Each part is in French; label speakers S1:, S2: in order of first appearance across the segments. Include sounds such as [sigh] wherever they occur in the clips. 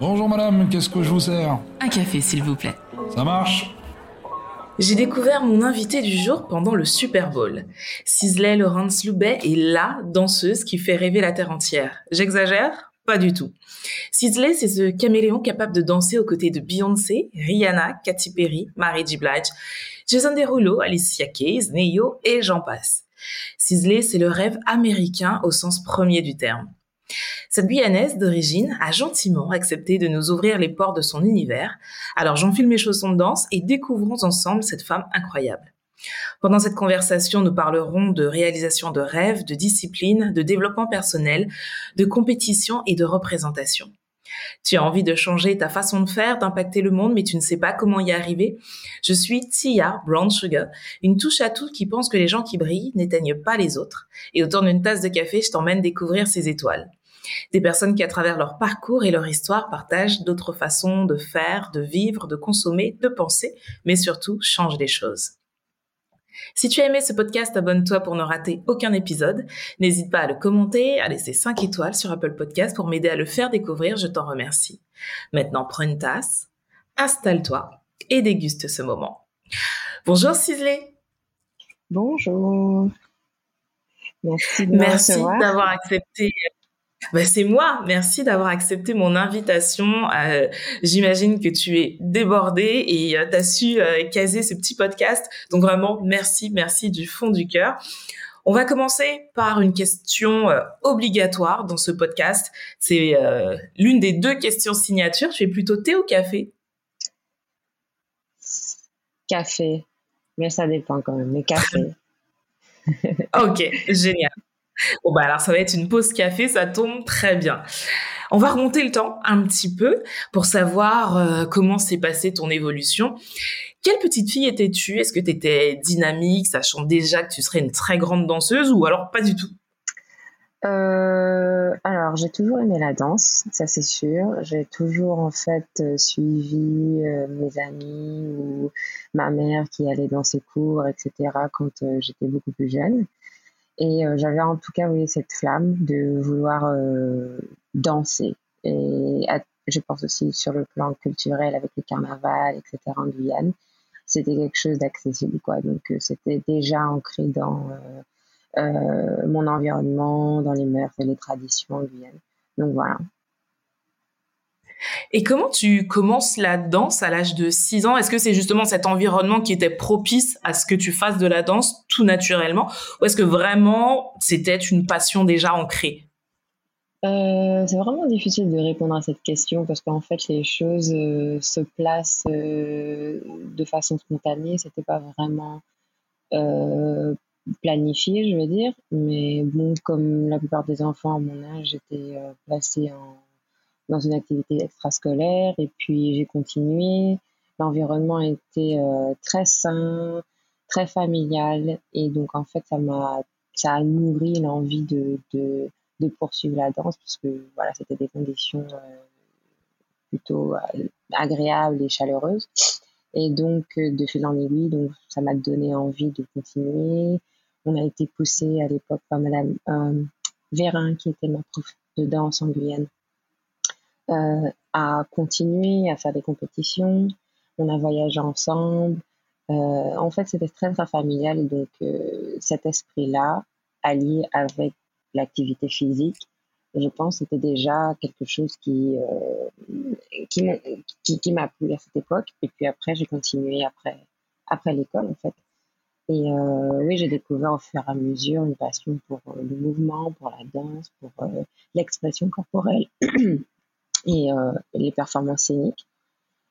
S1: Bonjour madame, qu'est-ce que je vous sers?
S2: Un café, s'il vous plaît.
S1: Ça marche?
S3: J'ai découvert mon invité du jour pendant le Super Bowl. Sisley Laurence Loubet est LA danseuse qui fait rêver la terre entière. J'exagère? Pas du tout. Sisley, c'est ce caméléon capable de danser aux côtés de Beyoncé, Rihanna, Katy Perry, Mary J. Blige, Jason Derulo, Alicia Keys, Neyo et j'en passe. Sisley, c'est le rêve américain au sens premier du terme. Cette Guyanaise d'origine a gentiment accepté de nous ouvrir les portes de son univers. Alors j'enfile mes chaussons de danse et découvrons ensemble cette femme incroyable. Pendant cette conversation, nous parlerons de réalisation de rêves, de discipline, de développement personnel, de compétition et de représentation. Tu as envie de changer ta façon de faire, d'impacter le monde, mais tu ne sais pas comment y arriver. Je suis Tia Brown Sugar, une touche à tout qui pense que les gens qui brillent n'éteignent pas les autres. Et autour d'une tasse de café, je t'emmène découvrir ces étoiles. Des personnes qui, à travers leur parcours et leur histoire, partagent d'autres façons de faire, de vivre, de consommer, de penser, mais surtout changent les choses. Si tu as aimé ce podcast, abonne-toi pour ne rater aucun épisode. N'hésite pas à le commenter, à laisser 5 étoiles sur Apple Podcast pour m'aider à le faire découvrir, je t'en remercie. Maintenant, prends une tasse, installe-toi et déguste ce moment. Bonjour Cisley.
S4: Bonjour.
S3: Merci d'avoir accepté bah, c'est moi. Merci d'avoir accepté mon invitation. Euh, J'imagine que tu es débordée et euh, tu as su euh, caser ce petit podcast. Donc vraiment, merci, merci du fond du cœur. On va commencer par une question euh, obligatoire dans ce podcast. C'est l'une des deux questions signature. Tu es plutôt thé ou café?
S4: Café. Mais ça dépend quand même. Mais café. [laughs]
S3: ok, génial. [laughs] Bon, bah alors ça va être une pause café, ça tombe très bien. On va remonter le temps un petit peu pour savoir euh, comment s'est passée ton évolution. Quelle petite fille étais-tu? Est-ce que tu étais dynamique, sachant déjà que tu serais une très grande danseuse ou alors pas du tout?
S4: Euh, alors, j'ai toujours aimé la danse, ça c'est sûr. J'ai toujours en fait euh, suivi mes amis ou ma mère qui allait dans ses cours, etc. quand j'étais beaucoup plus jeune. Et euh, j'avais en tout cas oui, cette flamme de vouloir euh, danser. Et je pense aussi sur le plan culturel avec les carnavals, etc. en Guyane, c'était quelque chose d'accessible. quoi. Donc euh, c'était déjà ancré dans mon environnement, dans les mœurs et les traditions en Guyane. Donc voilà.
S3: Et comment tu commences la danse à l'âge de 6 ans? Est-ce que c'est justement cet environnement qui était propice à ce que tu fasses de la danse tout naturellement? Ou est-ce que vraiment c'était une passion déjà ancrée?
S4: Euh, c'est vraiment difficile de répondre à cette question parce qu'en fait les choses euh, se placent euh, de façon spontanée. C'était pas vraiment planifié, je veux dire. Mais bon, comme la plupart des enfants à mon âge, j'étais placée en dans une activité extrascolaire et puis j'ai continué. L'environnement était euh, très sain, très familial et donc en fait ça m'a ça a nourri l'envie de, de, poursuivre la danse parce que voilà c'était des conditions euh, plutôt euh, agréables et chaleureuses et donc de fil en aiguille donc ça m'a donné envie de continuer. On a été poussé à l'époque par Madame Vérin qui était ma prof de danse en Guyane à continuer à faire des compétitions. On a voyagé ensemble. Euh, en fait, c'était très, très familial. Donc, euh, cet esprit-là, allié avec l'activité physique, je pense c'était déjà quelque chose qui, qui, qui, m'a plu à cette époque. Et puis après, j'ai continué après, après l'école, en fait. Et oui, j'ai découvert au fur et à mesure une passion pour le mouvement, pour la danse, pour l'expression corporelle. [clears throat] et euh, les performances scéniques.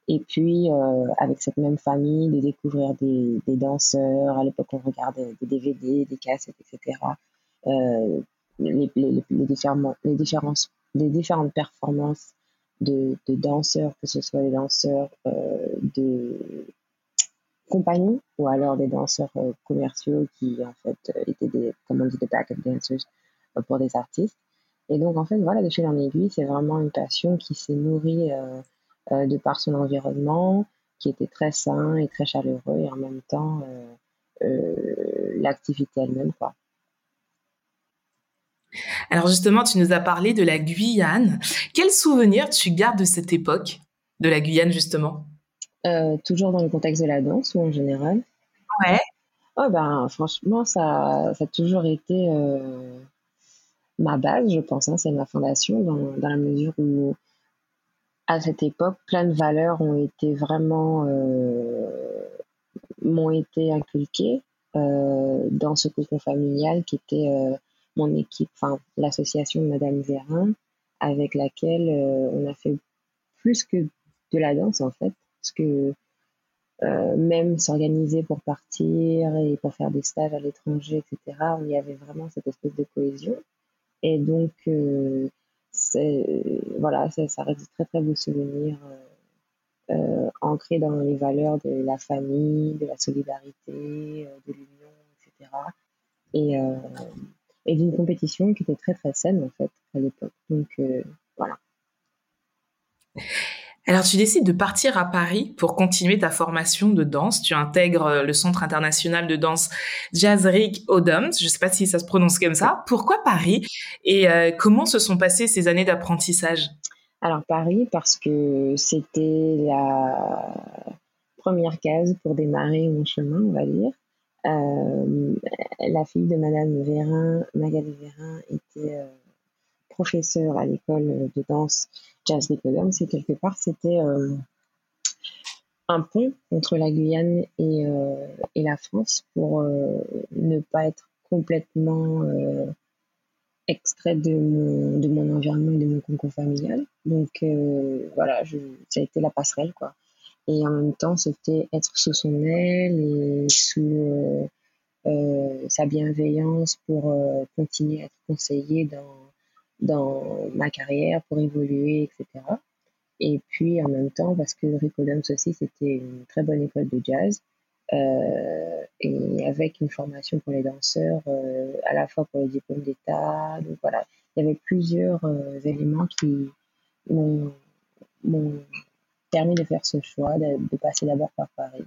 S4: Et puis, euh, avec cette même famille, de découvrir des, danseurs. À l'époque, on regardait des DVD, des cassettes, etc. Euh, les, les, les, différents, les, différences, les différentes performances de, de, danseurs, que ce soit des danseurs de compagnie ou alors des danseurs commerciaux qui, en fait, étaient des, comme on dit, des backup dancers pour des artistes. Et donc, en fait, voilà, de fil en aiguille, c'est vraiment une passion qui s'est nourrie euh, euh, de par son environnement, qui était très sain et très chaleureux, et en même temps, euh, l'activité elle-même, quoi.
S3: Alors justement, tu nous as parlé de la Guyane. Quel souvenir tu gardes de cette époque, de la Guyane justement?
S4: Euh, Toujours dans le contexte de la danse ou en général?
S3: Ouais.
S4: Oh ben, franchement, ça, ça a toujours été euh, ma base, je pense. Hein, c'est ma fondation dans, la mesure où, à cette époque, plein de valeurs ont été vraiment euh, m'ont été inculquées euh, dans ce cocon familial qui était euh, mon équipe, enfin l'association Madame Vérin, avec laquelle on a fait plus que de la danse en fait, parce que même s'organiser pour partir et pour faire des stages à l'étranger, etc., il y avait vraiment cette espèce de cohésion. Et donc, voilà, ça, reste très très beau souvenir euh, ancré dans les valeurs de la famille, de la solidarité, euh, de l'union, etc. Et, euh, et d'une compétition qui était très très saine en fait à l'époque. Donc voilà.
S3: Alors, tu décides de partir à Paris pour continuer ta formation de danse. Tu intègres le Centre international de danse Jazzrick Odoms. Je ne sais pas si ça se prononce comme ça. Pourquoi Paris? Et comment se sont passées ces années d'apprentissage?
S4: Alors Paris, parce que c'était la première case pour démarrer mon chemin, on va dire. Euh, la fille de Madame Vérin, Magali Vérin, était euh, professeure à l'école de danse Jazz Nicodome. C'est quelque part, c'était euh, un pont entre la Guyane et, et la France pour ne pas être complètement extrait de mon, environnement et de mon concours familial. Donc euh, voilà, ça a été la passerelle quoi. Et en même temps, c'était être sous son aile et sous euh, euh, sa bienveillance pour continuer à être conseillé dans, dans ma carrière, pour évoluer, etc. Et puis en même temps, parce que Rico aussi, c'était une très bonne école de jazz. Euh, et avec une formation pour les danseurs, euh, à la fois pour les diplômes d'État. Donc voilà, il y avait plusieurs euh, éléments qui m'ont permis de faire ce choix, de, passer d'abord par Paris.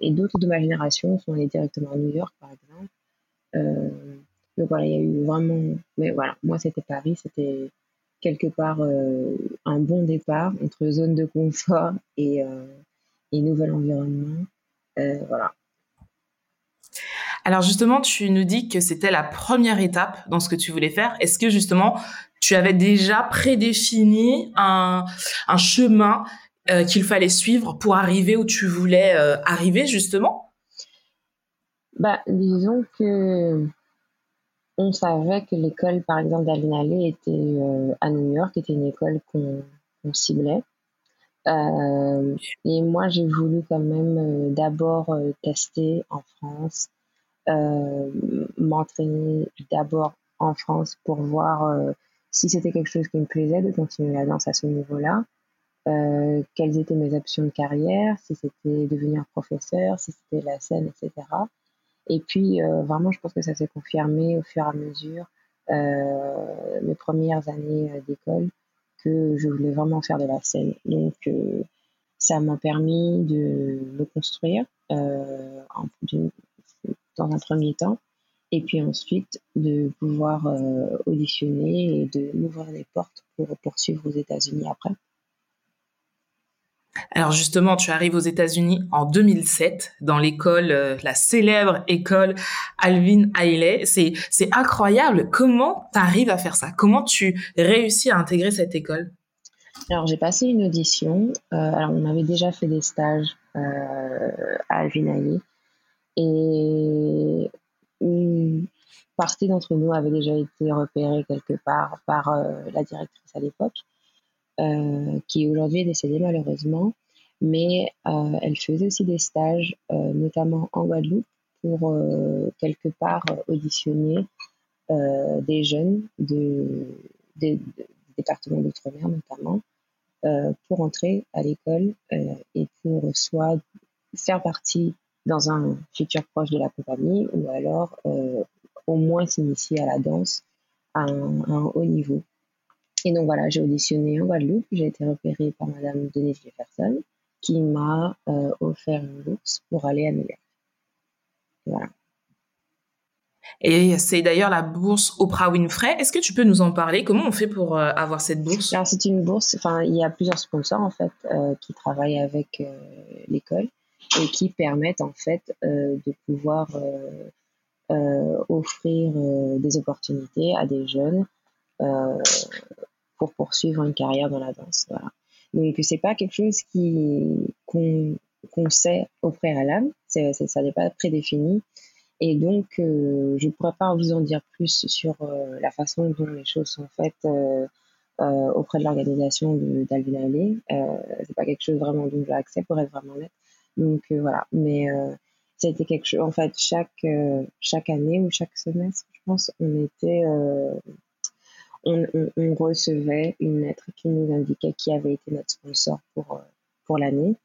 S4: et d'autres de ma génération sont allés directement à New York, par exemple. Donc voilà, il y a eu vraiment. Mais voilà, moi c'était Paris, c'était quelque part un bon départ entre zone de confort et, et nouvel environnement. Euh, voilà.
S3: Alors justement, tu nous dis que c'était la première étape dans ce que tu voulais faire. Est-ce que justement, tu avais déjà prédéfini un, un chemin euh, qu'il fallait suivre pour arriver où tu voulais euh, arriver justement?
S4: Bah, Disons que on savait que l'école, par exemple, d'Alinale était à New York, était une école qu'on ciblait. Euh, et moi, j'ai voulu quand même euh, d'abord euh, tester en France, m'entraîner d'abord en France pour voir si c'était quelque chose qui me plaisait de continuer la danse à ce niveau-là, euh, quelles étaient mes options de carrière, si c'était devenir professeur, si c'était la scène, etc. Et puis, euh, vraiment, je pense que ça s'est confirmé au fur et à mesure euh, mes premières années d'école que je voulais vraiment faire de la scène. Donc, euh, ça m'a permis de me construire euh, dans un premier temps, et puis ensuite de pouvoir euh, auditionner et de m'ouvrir les portes pour poursuivre aux États-Unis après.
S3: Alors justement, tu arrives aux États-Unis en 2007 dans l'école, euh, la célèbre école Alvin Ailey. C'est incroyable. Comment tu arrives à faire ça? Comment tu réussis à intégrer cette école?
S4: Alors j'ai passé une audition. Euh, alors on avait déjà fait des stages euh, à Alvin Ailey et une partie d'entre nous avait déjà été repérée quelque part par la directrice à l'époque. Euh, qui aujourd'hui est décédée malheureusement, mais euh, elle faisait aussi des stages, euh, notamment en Guadeloupe, pour quelque part auditionner des jeunes de, des, départements d'outre-mer notamment, pour entrer à l'école et pour soit faire partie dans un futur proche de la compagnie ou alors au moins s'initier à la danse à un haut niveau. Et donc voilà, j'ai auditionné en Guadeloupe, j'ai été repérée par Madame Denise Jefferson qui m'a euh, offert une bourse pour aller à New York. Voilà.
S3: Et c'est d'ailleurs la bourse Oprah Winfrey. Est-ce que tu peux nous en parler? Comment on fait pour euh, avoir cette bourse?
S4: Alors c'est une bourse. Enfin, il y a plusieurs sponsors en fait euh, qui travaillent avec euh, l'école et qui permettent en fait de pouvoir offrir des opportunités à des jeunes pour poursuivre une carrière dans la danse. Voilà. Donc c'est pas quelque chose qui qu'on sait au préalable. C'est, ça n'est pas prédéfini. Et donc, euh, je ne pourrais pas vous en dire plus sur euh, la façon dont les choses sont faites euh, auprès de l'organisation d'Alvin Alley. c'est pas quelque chose vraiment dont j'ai pour être vraiment net. Donc voilà, mais ça a été quelque chose. En fait, chaque chaque année ou chaque semestre, je pense, on était on, recevait une lettre qui nous indiquait qui avait été notre sponsor pour pour l'année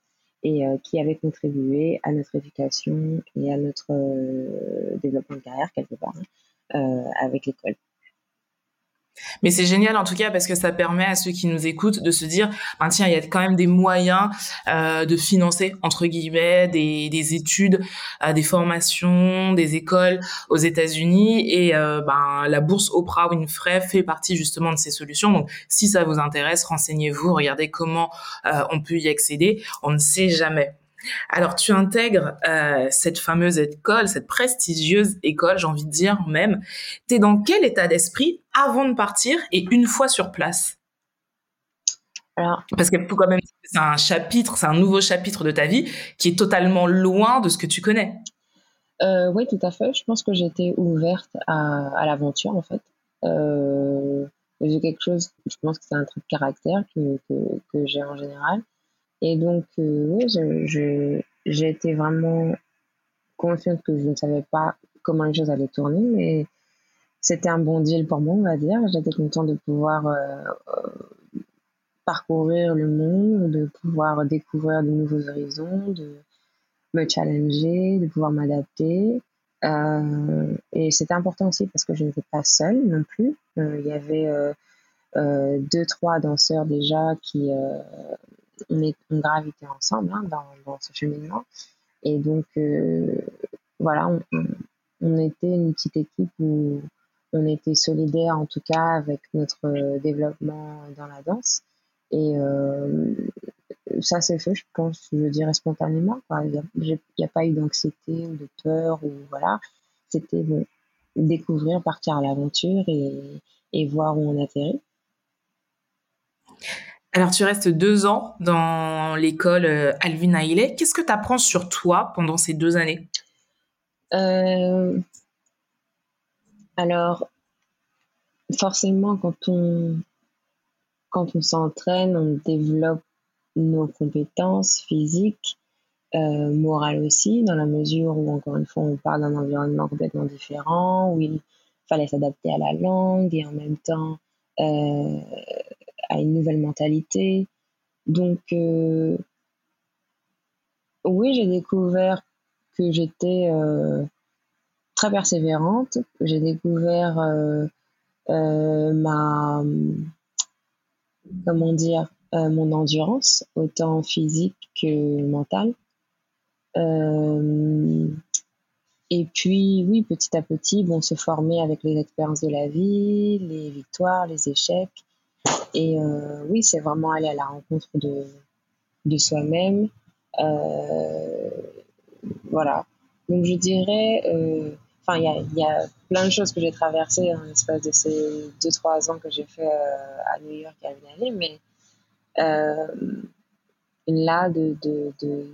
S4: et euh, qui avait contribué à notre éducation et à notre euh, développement de carrière quelque part hein, euh, avec l'école.
S3: Mais c'est génial en tout cas parce que ça permet à ceux qui nous écoutent de se dire, ben tiens, il y a quand même des moyens euh, de financer entre guillemets des, des études, euh, des formations, des écoles aux États-Unis et euh, ben la bourse Oprah Winfrey fait partie justement de ces solutions. Donc si ça vous intéresse, renseignez-vous, regardez comment euh, on peut y accéder. On ne sait jamais. Alors, tu intègres euh, cette fameuse école, cette prestigieuse école, j'ai envie de dire même. Tu es dans quel état d'esprit avant de partir et une fois sur place? Alors, Parce que quand même, c'est un chapitre, c'est un nouveau chapitre de ta vie qui est totalement loin de ce que tu connais.
S4: Euh, oui, tout à fait. Je pense que j'étais ouverte à, l'aventure, en fait. Euh, j'ai quelque chose, je pense que c'est un truc de caractère que, que j'ai en général. Et donc, euh, oui, j'ai été vraiment consciente que je ne savais pas comment les choses allaient tourner, mais c'était un bon deal pour moi, on va dire. J'étais contente de pouvoir euh, euh, parcourir le monde, de pouvoir découvrir de nouveaux horizons, de me challenger, de pouvoir m'adapter. Et c'était important aussi parce que je n'étais pas seule non plus. Il y avait deux, trois danseurs déjà qui on, est, on gravitait ensemble hein, dans, ce cheminement. Et donc, euh, voilà, on, était une petite équipe où on était solidaire en tout cas avec notre euh, développement dans la danse. Et euh, ça s'est fait, je pense, je dirais spontanément. Il n'y a, pas eu d'anxiété ou de peur. ou voilà. C'était bon, découvrir, partir à l'aventure et voir où on atterrit.
S3: Alors, tu restes deux ans dans l'école euh, Alvin Ailey. Qu'est-ce que tu apprends sur toi pendant ces deux années?
S4: Euh, Alors, forcément, quand on, s'entraîne, on développe nos compétences physiques, euh, morales aussi, dans la mesure où, encore une fois, on parle d'un environnement complètement différent, où il fallait s'adapter à la langue et en même temps à une nouvelle mentalité. Donc, euh, oui, j'ai découvert que j'étais euh, très persévérante. J'ai découvert euh, ma, comment dire, mon endurance, autant physique que mentale. et puis, oui, petit à petit, bon, se former avec les expériences de la vie, les victoires, les échecs, et euh, oui, c'est vraiment aller à la rencontre de, de soi-même. Euh, voilà. Donc je dirais, euh, enfin, il y a, plein de choses que j'ai traversées en l'espace de ces deux, trois ans que j'ai fait à New York et à Miami, mais là, de, de,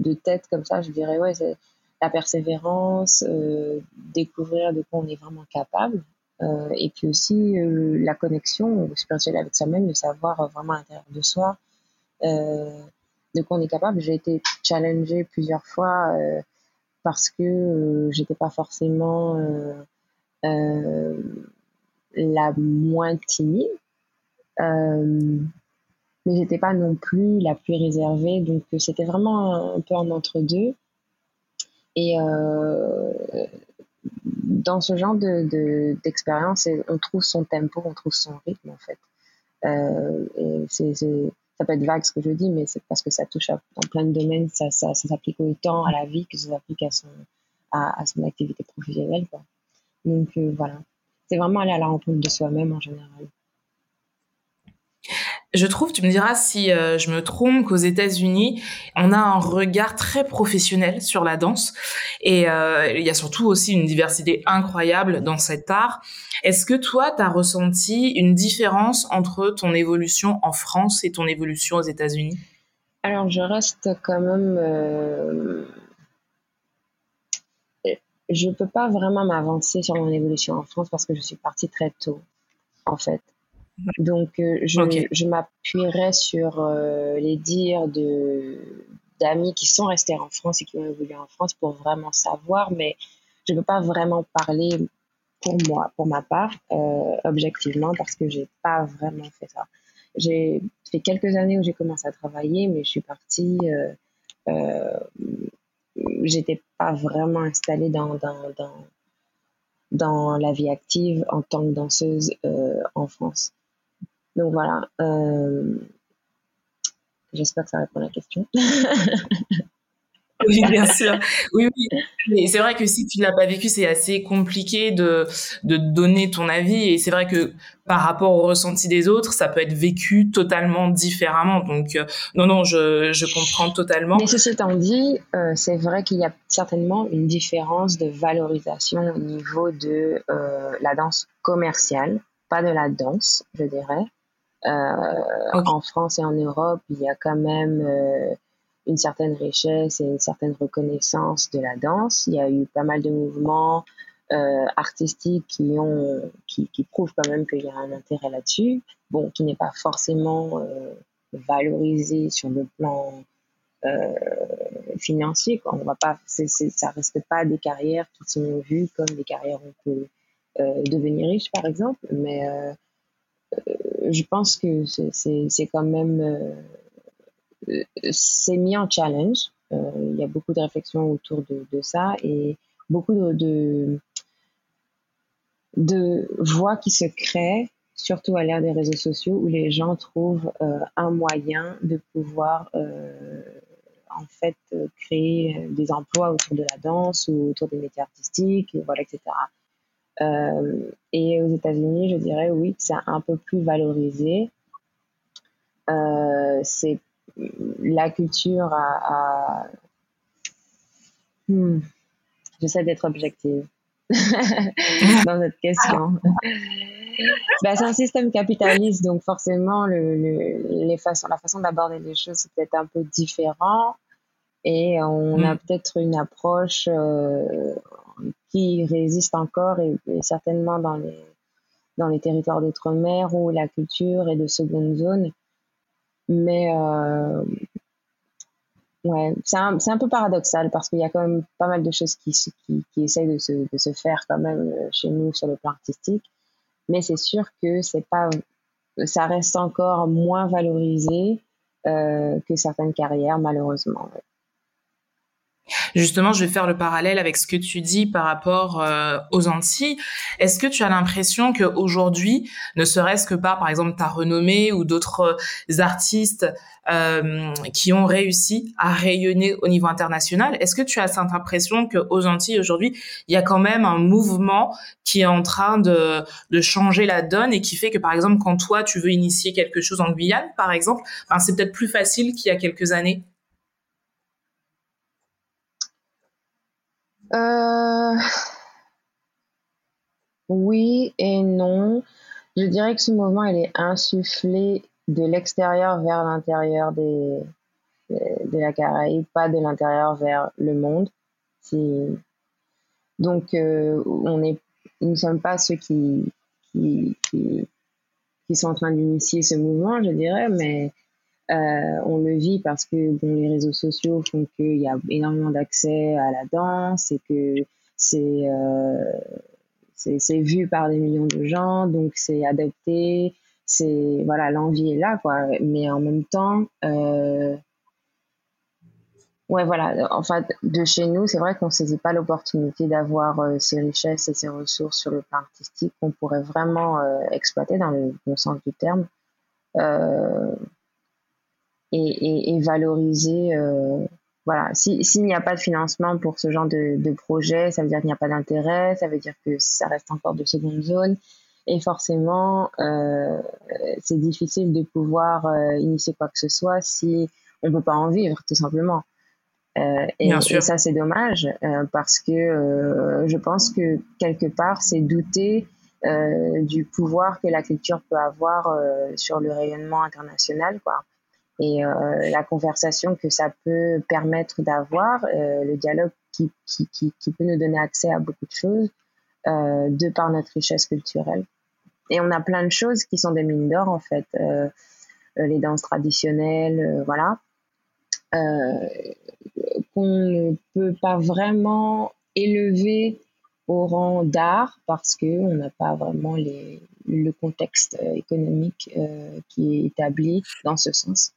S4: de, tête comme ça, je dirais, ouais, c'est la persévérance, découvrir de quoi on est vraiment capable euh, et puis aussi euh, la connexion spirituelle avec soi-même, de savoir vraiment à l'intérieur de soi euh, de quoi on est capable. J'ai été challengée plusieurs fois parce que j'étais pas forcément la moins timide, mais j'étais pas non plus la plus réservée. Donc c'était vraiment un peu en entre deux. Et dans ce genre de, d'expérience, on trouve son tempo, on trouve son rythme en fait. Euh, et c'est, ça peut être vague ce que je dis, mais c'est parce que ça touche à, dans plein de domaines, ça, ça, ça s'applique autant à la vie que ça s'applique à son, à, son activité professionnelle. Quoi. Donc voilà, c'est vraiment aller à la rencontre de soi-même en général.
S3: Je trouve, tu me diras si euh, je me trompe, qu'aux États-Unis, on a un regard très professionnel sur la danse et euh, il y a surtout aussi une diversité incroyable dans cet art. Est-ce que toi, tu as ressenti une différence entre ton évolution en France et ton évolution aux États-Unis?
S4: Alors, je reste quand même... Euh... Je peux pas vraiment m'avancer sur mon évolution en France parce que je suis partie très tôt, en fait. Donc, euh, je, je m'appuierai sur euh, les dires de d'amis qui sont restés en France et qui ont évolué en France pour vraiment savoir, mais je ne peux pas vraiment parler pour moi, pour ma part, euh, objectivement, parce que j'ai pas vraiment fait ça. J'ai fait quelques années où j'ai commencé à travailler, mais je suis partie. J'étais pas vraiment installée dans, dans, dans, dans la vie active en tant que danseuse en France. Donc voilà. Euh, j'espère que ça répond à la question. [laughs]
S3: oui, bien sûr. Oui, oui. C'est vrai que si tu l'as pas vécu, c'est assez compliqué de, de donner ton avis. Et c'est vrai que par rapport au ressenti des autres, ça peut être vécu totalement différemment. Donc, euh, non, non, je, je comprends totalement.
S4: Mais ceci étant dit, euh, c'est vrai qu'il y a certainement une différence de valorisation au niveau de la danse commerciale, pas de la danse, je dirais. Euh, en France et en Europe, il y a quand même euh, une certaine richesse et une certaine reconnaissance de la danse. Il y a eu pas mal de mouvements euh, artistiques qui ont qui, qui, prouvent quand même qu'il y a un intérêt là-dessus. Bon, qui n'est pas forcément euh, valorisé sur le plan euh, financier. Quoi. On va pas, ça reste pas des carrières qui sont vues comme des carrières où on peut devenir riche, par exemple, mais je pense que c'est quand même euh, c'est mis en challenge. Euh, il y a beaucoup de réflexions autour de, ça et beaucoup de, de, voix qui se créent, surtout à l'ère des réseaux sociaux, où les gens trouvent euh, un moyen de pouvoir en fait créer des emplois autour de la danse ou autour des métiers artistiques, voilà, etc. Euh, et aux États-Unis, je dirais oui, c'est un peu plus valorisé. Euh, c'est la culture à. Hmm, j'essaie d'être objective [laughs] dans cette question. bah, c'est un système capitaliste, donc forcément, le, les façons, la façon d'aborder les choses, c'est peut-être un peu différent. Et on a hmm. peut-être une approche euh, qui résiste encore et, certainement dans les, dans les territoires d'outre-mer où la culture est de seconde zone. Mais euh, ouais, c'est un, un, peu paradoxal parce qu'il y a quand même pas mal de choses qui, qui, qui essayent de se, de se, faire quand même euh, chez nous sur le plan artistique. Mais c'est sûr que pas, ça reste encore moins valorisé euh, que certaines carrières, malheureusement.
S3: Justement, je vais faire le parallèle avec ce que tu dis par rapport euh, aux Antilles. Est-ce que tu as l'impression qu'aujourd'hui, ne serait-ce que par, par exemple, ta renommée ou d'autres euh, artistes euh, qui ont réussi à rayonner au niveau international, est-ce que tu as cette impression qu'aux Antilles, aujourd'hui, il y a quand même un mouvement qui est en train de, de changer la donne et qui fait que, par exemple, quand toi, tu veux initier quelque chose en Guyane, par exemple, ben, c'est peut-être plus facile qu'il y a quelques années?
S4: Euh, oui et non. Je dirais que ce mouvement, il est insufflé de l'extérieur vers l'intérieur des, de la Caraïbe, pas de l'intérieur vers le monde. Donc, euh, on est, nous ne sommes pas ceux qui, qui, qui, qui sont en train d'initier ce mouvement, je dirais, mais euh, on le vit parce que les réseaux sociaux font qu'il y a énormément d'accès à la danse et que c'est euh, c'est vu par des millions de gens, donc c'est adopté, c'est voilà l'envie est là quoi. Mais en même temps, euh, ouais voilà, en fait de chez nous, c'est vrai qu'on saisit pas l'opportunité d'avoir ces richesses et ces ressources sur le plan artistique qu'on pourrait vraiment exploiter dans le bon sens du terme. Et, et, valoriser euh, voilà, s'il n'y a pas de financement pour ce genre de, de projet, ça veut dire qu'il n'y a pas d'intérêt, ça veut dire que ça reste encore de seconde zone. Et forcément, euh, c'est difficile de pouvoir euh, initier quoi que ce soit si on ne peut pas en vivre, tout simplement. Euh, et, et, ça, c'est dommage parce que je pense que quelque part, c'est douter du pouvoir que la culture peut avoir sur le rayonnement international, quoi. Et la conversation que ça peut permettre d'avoir, le dialogue qui, qui, qui, peut nous donner accès à beaucoup de choses de par notre richesse culturelle. Et on a plein de choses qui sont des mines d'or, en fait. les danses traditionnelles, voilà euh, qu'on ne peut pas vraiment élever au rang d'art parce qu'on n'a pas vraiment les, le contexte euh, économique euh, qui est établi dans ce sens.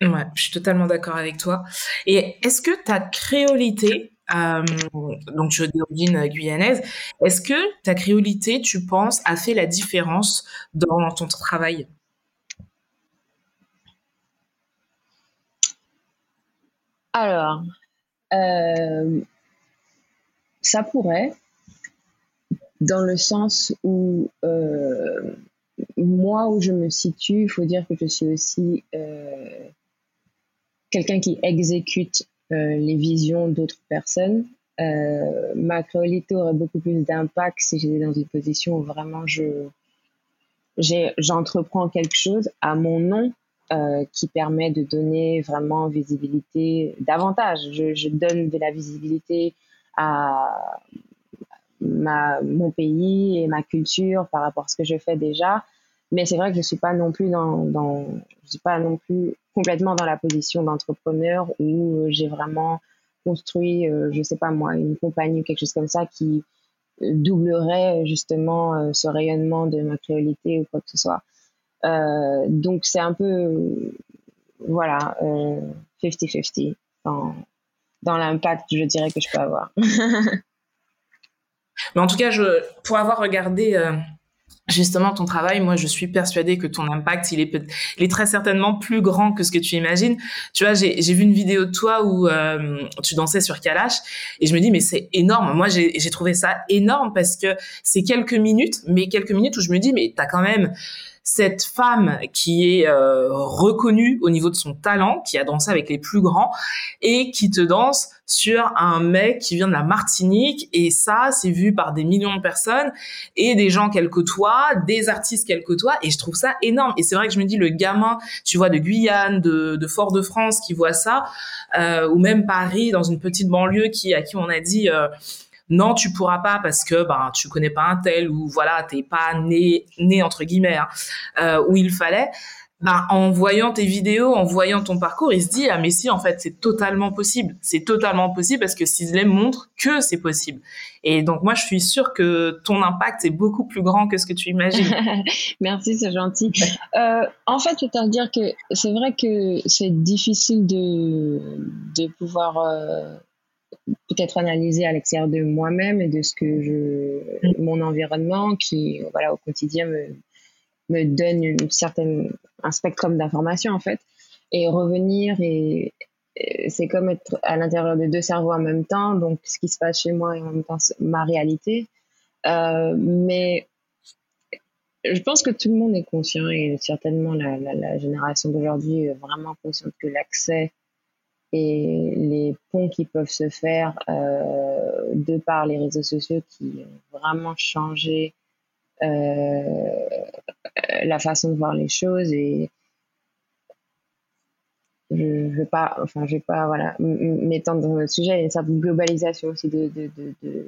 S3: Ouais, je suis totalement d'accord avec toi. Et est-ce que ta créolité, euh, donc je d'origine guyanaise, est-ce que ta créolité, tu penses, a fait la différence dans ton travail?
S4: Alors, euh, ça pourrait, dans le sens où euh, moi, où je me situe, il faut dire que je suis aussi euh, quelqu'un qui exécute les visions d'autres personnes. ma créolité aurait beaucoup plus d'impact si j'étais dans une position où vraiment je j'entreprends quelque chose à mon nom euh, qui permet de donner vraiment visibilité davantage. Je, donne de la visibilité à mon pays et ma culture par rapport à ce que je fais déjà. Mais c'est vrai que je suis pas non plus dans, dans je suis pas non plus complètement dans la position d'entrepreneur où j'ai vraiment construit, euh, je sais pas moi, une compagnie ou quelque chose comme ça qui doublerait justement euh, ce rayonnement de ma créolité ou quoi que ce soit. Euh, donc c'est un peu, voilà, 50-50 euh, dans, dans l'impact, je dirais, que je peux avoir. [laughs]
S3: Mais en tout cas, je, pour avoir regardé euh, justement ton travail, moi je suis persuadée que ton impact, il est, il est très certainement plus grand que ce que tu imagines. Tu vois, j'ai vu une vidéo de toi où euh, tu dansais sur Kalash et je me dis mais c'est énorme. Moi j'ai trouvé ça énorme parce que c'est quelques minutes, mais quelques minutes où je me dis mais t'as quand même cette femme qui est euh, reconnue au niveau de son talent, qui a dansé avec les plus grands et qui te danse sur un mec qui vient de la Martinique et ça c'est vu par des millions de personnes et des gens qu'elle côtoie, des artistes qu'elle côtoie et je trouve ça énorme. Et c'est vrai que je me dis le gamin tu vois de Guyane, de, de Fort-de-France qui voit ça euh, ou même Paris dans une petite banlieue qui à qui on a dit euh, non tu pourras pas parce que ben tu connais pas un tel ou voilà t'es pas né né entre guillemets hein, euh, où il fallait ben, en voyant tes vidéos, en voyant ton parcours, il se dit ah mais si en fait c'est totalement possible, c'est totalement possible parce que Sisley montre que c'est possible. Et donc moi je suis sûre que ton impact est beaucoup plus grand que ce que tu imagines. [laughs]
S4: Merci, c'est gentil. Euh, en fait, c'est à dire que c'est vrai que c'est difficile de de pouvoir euh, peut-être analyser à l'extérieur de moi-même et de ce que je, mm. mon environnement qui, voilà, au quotidien me, me donne une certaine, un spectre d'informations, en fait. Et revenir et, c'est comme être à l'intérieur de deux cerveaux en même temps, donc ce qui se passe chez moi et en même temps ma réalité. Euh, mais je pense que tout le monde est conscient et certainement la, la, la génération d'aujourd'hui est vraiment consciente que l'accès et les ponts qui peuvent se faire euh, de par les réseaux sociaux qui ont vraiment changé euh, la façon de voir les choses et je ne vais pas enfin je vais pas voilà m'étendre dans le sujet il y a une certaine globalisation aussi de de, de,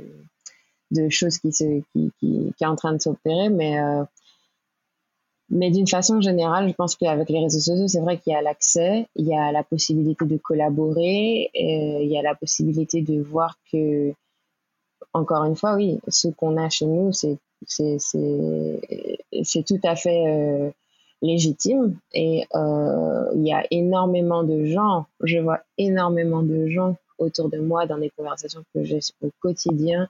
S4: de, choses qui se qui, qui, qui, est en train de s'opérer mais euh, mais d'une façon générale, je pense qu'avec les réseaux sociaux, c'est vrai qu'il y a l'accès, il y a la possibilité de collaborer, et il y a la possibilité de voir que, encore une fois, oui, ce qu'on a chez nous, c'est c'est tout à fait euh, légitime. Et euh, il y a énormément de gens, je vois énormément de gens autour de moi dans des conversations que j'ai au quotidien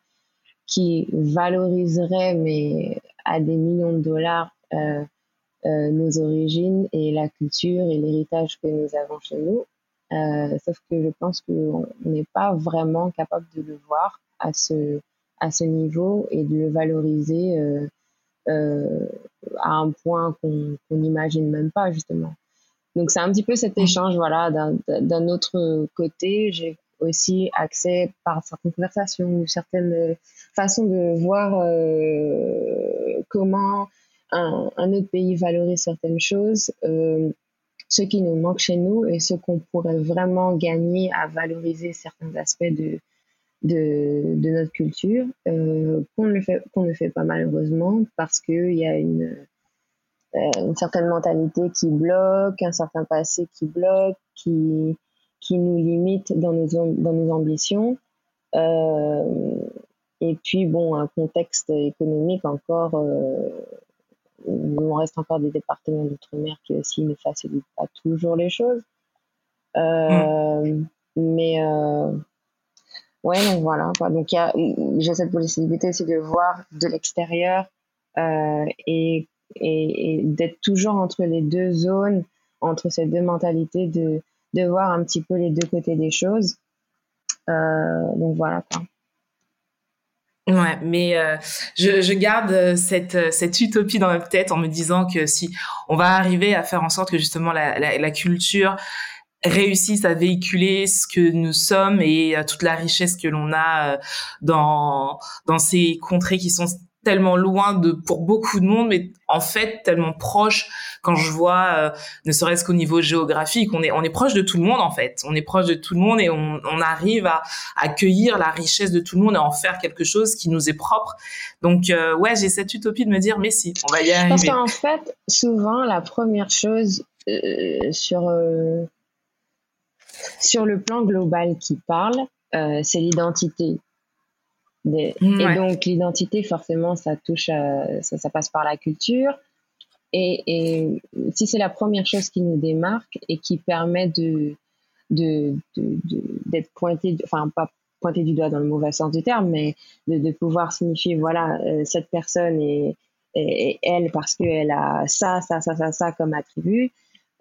S4: qui valoriseraient mais à des millions de dollars euh, euh, nos origines et la culture et l'héritage que nous avons chez nous. sauf que je pense qu'on n'est pas vraiment capable de le voir à ce, à ce niveau et de le valoriser à un point qu'on n'imagine même pas, justement. Donc c'est un petit peu cet échange, voilà. D'un autre côté, j'ai aussi accès par certaines conversations ou certaines façons de voir euh, comment un, autre pays valorise certaines choses, euh, ce qui nous manque chez nous et ce qu'on pourrait vraiment gagner à valoriser certains aspects de, de, notre culture, euh, qu'on ne, fait, ne fait pas malheureusement parce qu'il y a une, euh, une certaine mentalité qui bloque, un certain passé qui bloque, qui, qui nous limite dans nos, dans nos ambitions. Et puis, bon, un contexte économique encore, il reste encore des départements d'outre-mer qui aussi ne facilitent pas toujours les choses. Euh. Mais, euh, ouais, donc voilà. Quoi. Donc, j'ai cette possibilité aussi de voir de l'extérieur euh, et, d'être toujours entre les deux zones, entre ces deux mentalités de voir un petit peu les deux côtés des choses. Donc voilà.
S3: Ouais, mais euh, je, je, garde euh, cette, cette utopie dans ma tête en me disant que si on va arriver à faire en sorte que justement la, la, la culture réussisse à véhiculer ce que nous sommes et toute la richesse que l'on a dans dans ces contrées qui sont tellement loin de pour beaucoup de monde, mais en fait tellement proche quand je vois, euh, ne serait-ce qu'au niveau géographique, on est on est proche de tout le monde en fait. On est proche de tout le monde et on, on arrive à, accueillir la richesse de tout le monde et en faire quelque chose qui nous est propre. Donc euh, ouais, j'ai cette utopie de me dire mais si, on va y arriver.
S4: Parce qu'en fait, souvent la première chose euh, sur sur le plan global qui parle, c'est l'identité et donc l'identité, forcément, ça touche, ça, ça, passe par la culture. Et, et si c'est la première chose qui nous démarque et qui permet de d'être de, de, pointé, enfin pas pointé du doigt dans le mauvais sens du terme, mais de, de pouvoir signifier voilà euh, cette personne est, est, elle parce qu'elle a ça, ça, ça, ça, ça comme attribut.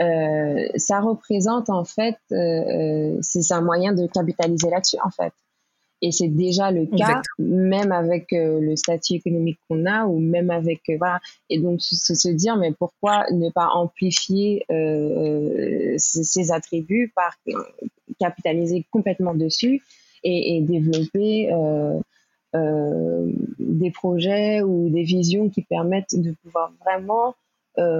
S4: Euh, ça représente en fait, euh c'est un moyen de capitaliser là-dessus en fait. Et c'est déjà le cas, même avec euh, le statut économique qu'on a, ou même avec euh, voilà. Et donc se, se, dire, mais pourquoi ne pas amplifier euh, ces, attributs par capitaliser complètement dessus et, et développer des projets ou des visions qui permettent de pouvoir vraiment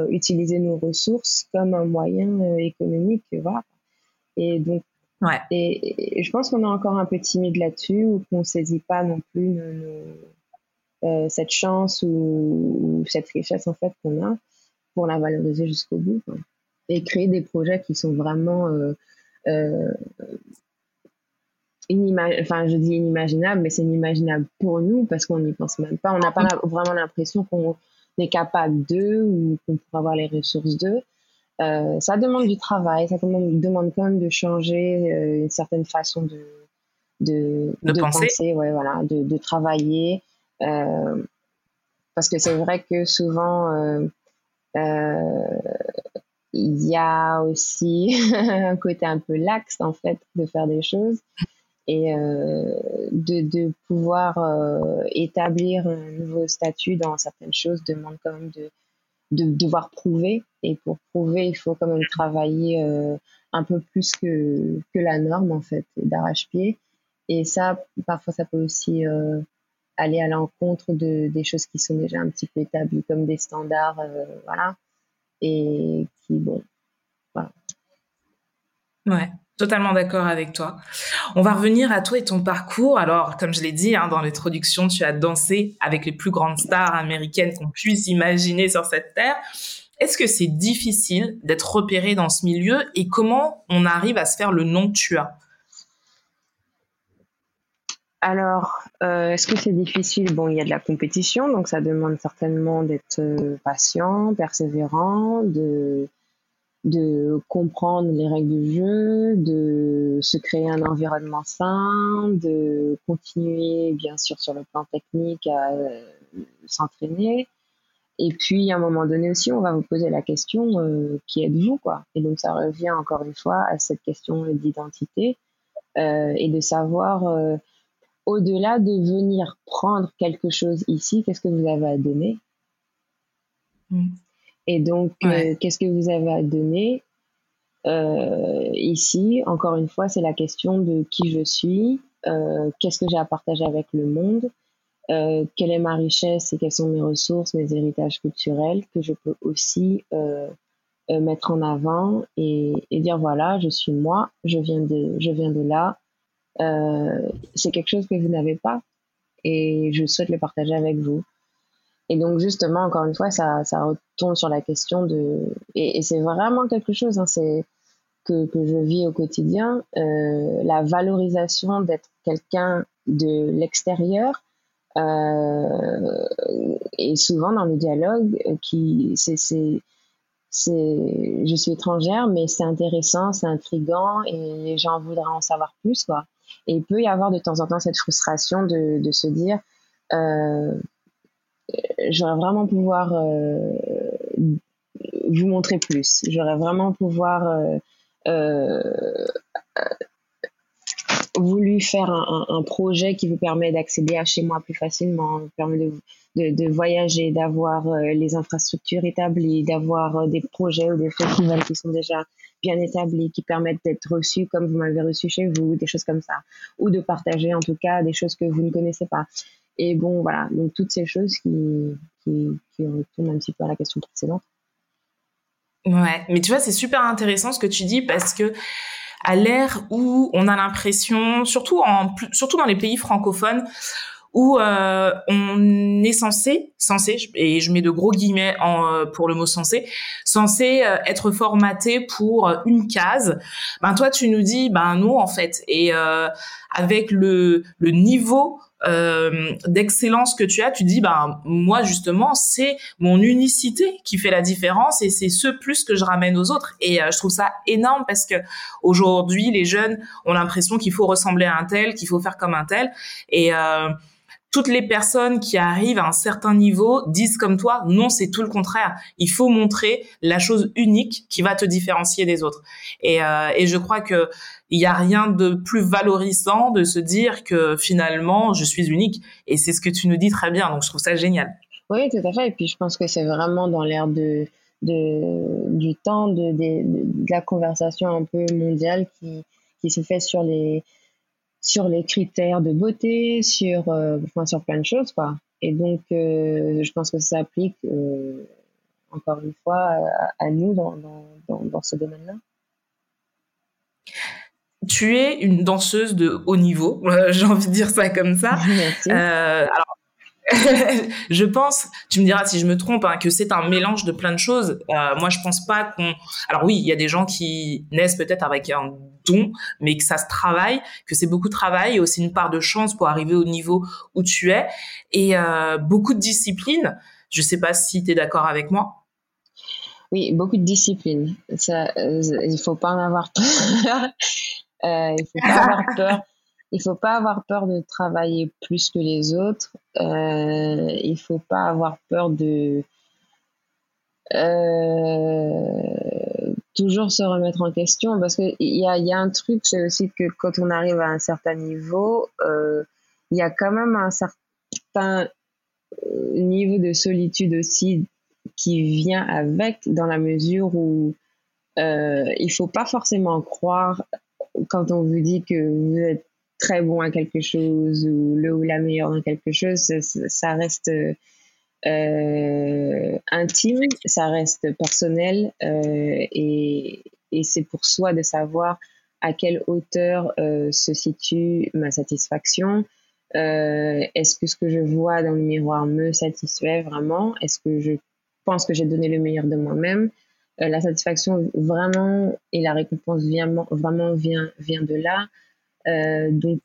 S4: utiliser nos ressources comme un moyen économique, voilà. Et donc
S3: Ouais.
S4: Et, je pense qu'on est encore un peu timide là-dessus, ou qu'on ne saisit pas non plus euh, cette chance ou, cette richesse en fait qu'on a pour la valoriser jusqu'au bout. Et créer des projets qui sont vraiment euh, euh, enfin je dis inimaginables, mais c'est inimaginable pour nous parce qu'on n'y pense même pas. On n'a pas vraiment l'impression qu'on est capable d'eux ou qu'on pourrait avoir les ressources d'eux. Euh, ça demande du travail, ça demande, quand même de changer euh, une certaine façon de, de,
S3: de, penser.
S4: ouais, voilà, de, de travailler. Euh, parce que c'est vrai que souvent, il y a aussi [laughs] un côté un peu laxe, en fait, de faire des choses. Et de pouvoir établir un nouveau statut dans certaines choses demande quand même de, de devoir prouver. Et pour prouver, il faut quand même travailler euh, un peu plus que, que la norme, en fait, d'arrache-pied. Et ça, parfois, ça peut aussi euh, aller à l'encontre de, des choses qui sont déjà un petit peu établies, comme des standards, euh, voilà. Et qui, bon, voilà.
S3: Ouais. Totalement d'accord avec toi. On va revenir à toi et ton parcours. Alors, comme je l'ai dit hein, dans l'introduction, tu as dansé avec les plus grandes stars américaines qu'on puisse imaginer sur cette terre. Est-ce que c'est difficile d'être repéré dans ce milieu et comment on arrive à se faire le nom que tu as?
S4: Alors, euh, est-ce que c'est difficile? Bon, il y a de la compétition, donc ça demande certainement d'être euh, patient, persévérant, de de comprendre les règles du jeu, de se créer un environnement sain, de continuer bien sûr sur le plan technique à euh, s'entraîner Et puis, à un moment donné aussi, on va vous poser la question qui êtes-vous, quoi? Et donc, ça revient encore une fois à cette question d'identité et de savoir au-delà de venir prendre quelque chose ici, qu'est-ce que vous avez à donner? Mm. Et donc, euh, qu'est-ce que vous avez à donner euh, ici? Encore une fois, c'est la question de qui je suis, euh, qu'est-ce que j'ai à partager avec le monde, quelle est ma richesse et quelles sont mes ressources, mes héritages culturels que je peux aussi mettre en avant et, et, dire voilà, je suis moi, je viens de, je viens de là, c'est quelque chose que vous n'avez pas et je souhaite le partager avec vous. Et donc justement, encore une fois, ça, ça retourne sur la question de... Et, c'est vraiment quelque chose, hein, c'est que, que, je vis au quotidien, euh, la valorisation d'être quelqu'un de l'extérieur. Euh, et souvent dans le dialogue, qui c'est c'est je suis étrangère mais c'est intéressant c'est intrigant et les gens voudraient en savoir plus quoi et il peut y avoir de temps en temps cette frustration de, de se dire, euh, j'aurais vraiment pouvoir euh, vous montrer plus. J'aurais vraiment pouvoir euh, euh, voulu faire un, projet qui vous permet d'accéder à chez moi plus facilement, vous permet de, de voyager, d'avoir les infrastructures établies, d'avoir des projets ou des festivals qui sont déjà bien établis qui permettent d'être reçus comme vous m'avez reçu chez vous, des choses comme ça, ou de partager en tout cas des choses que vous ne connaissez pas. Et bon, voilà, donc toutes ces choses qui, qui, qui retournent un petit peu à la question précédente.
S3: Ouais, mais tu vois, c'est super intéressant ce que tu dis parce que à l'ère où on a l'impression, surtout en surtout dans les pays francophones, où euh, on est censé, censé, et je mets de gros guillemets euh, pour le mot censé, censé euh, être formaté pour une case. Ben toi, tu nous dis, ben non en fait. Et avec le, le niveau d'excellence que tu as, tu dis, ben moi justement, c'est mon unicité qui fait la différence et c'est ce plus que je ramène aux autres. Et je trouve ça énorme parce que aujourd'hui, les jeunes ont l'impression qu'il faut ressembler à un tel, qu'il faut faire comme un tel. Et toutes les personnes qui arrivent à un certain niveau disent comme toi, non, c'est tout le contraire. Il faut montrer la chose unique qui va te différencier des autres. Et, euh, et je crois que il y a rien de plus valorisant de se dire que finalement je suis unique. Et c'est ce que tu nous dis très bien. Donc je trouve ça génial.
S4: Oui, tout à fait. Et puis je pense que c'est vraiment dans l'air de, de, du temps de, de, de, la conversation un peu mondiale qui, qui se fait sur les sur les critères de beauté, sur, euh, enfin, sur plein de choses, quoi. Et donc, euh, je pense que ça s'applique, euh, encore une fois, à, nous dans, dans, dans, ce domaine-là.
S3: Tu es une danseuse de haut niveau, [laughs] j'ai envie de dire ça comme ça. [laughs]
S4: Merci.
S3: alors, [laughs] je pense, tu me diras si je me trompe, hein, que c'est un mélange de plein de choses. Euh, moi, je pense pas qu'on. Alors oui, il y a des gens qui naissent peut-être avec un don, mais que ça se travaille, que c'est beaucoup de travail et aussi une part de chance pour arriver au niveau où tu es et euh, beaucoup de discipline. Je sais pas si tu es d'accord avec moi.
S4: Oui, beaucoup de discipline. Ça, euh, il faut pas en avoir peur. [laughs] euh, il faut pas avoir peur il faut pas avoir peur de travailler plus que les autres. Euh, il faut pas avoir peur de euh, toujours se remettre en question parce que il y a, un truc, c'est aussi que quand on arrive à un certain niveau, euh, il y a quand même un certain euh, niveau de solitude aussi qui vient avec dans la mesure où il faut pas forcément croire quand on vous dit que vous êtes très bon à quelque chose ou le ou la meilleure dans quelque chose, ça, reste euh, intime, ça reste personnel euh, et, et c'est pour soi de savoir à quelle hauteur euh, se situe ma satisfaction. Est-ce que ce que je vois dans le miroir me satisfait vraiment? Est-ce que je pense que j'ai donné le meilleur de moi-même? La satisfaction vraiment et la récompense vraiment vient, vient de là. Euh, donc,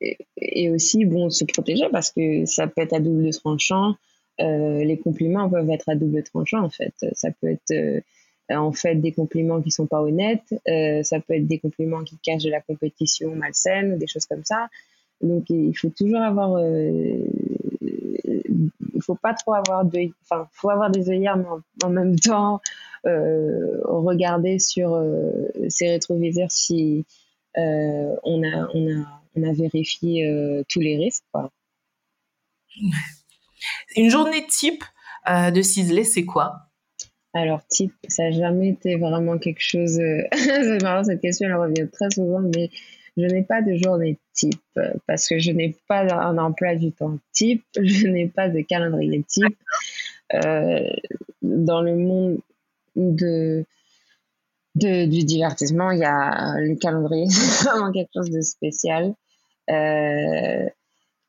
S4: et aussi, bon, se protéger parce que ça peut être à double tranchant. Euh, les compliments peuvent être à double tranchant, en fait. Ça peut être, euh, en fait, des compliments qui sont pas honnêtes. ça peut être des compliments qui cachent de la compétition malsaine, des choses comme ça. Donc, il faut toujours avoir il faut pas trop avoir de, enfin, faut avoir des œillères, mais en, même temps, euh, regarder sur euh, ces rétroviseurs si euh, on a, on a, on a vérifié tous les risques. Quoi.
S3: Une journée type de ciselé, c'est quoi?
S4: Alors, type, ça n'a jamais été vraiment quelque chose. [laughs] c'est marrant, cette question, elle revient très souvent, mais je n'ai pas de journée type parce que je n'ai pas un emploi du temps type, [laughs] je n'ai pas de calendrier type. Euh, dans le monde de, de, du divertissement, il y a le calendrier, [laughs] c'est vraiment quelque chose de spécial. Euh,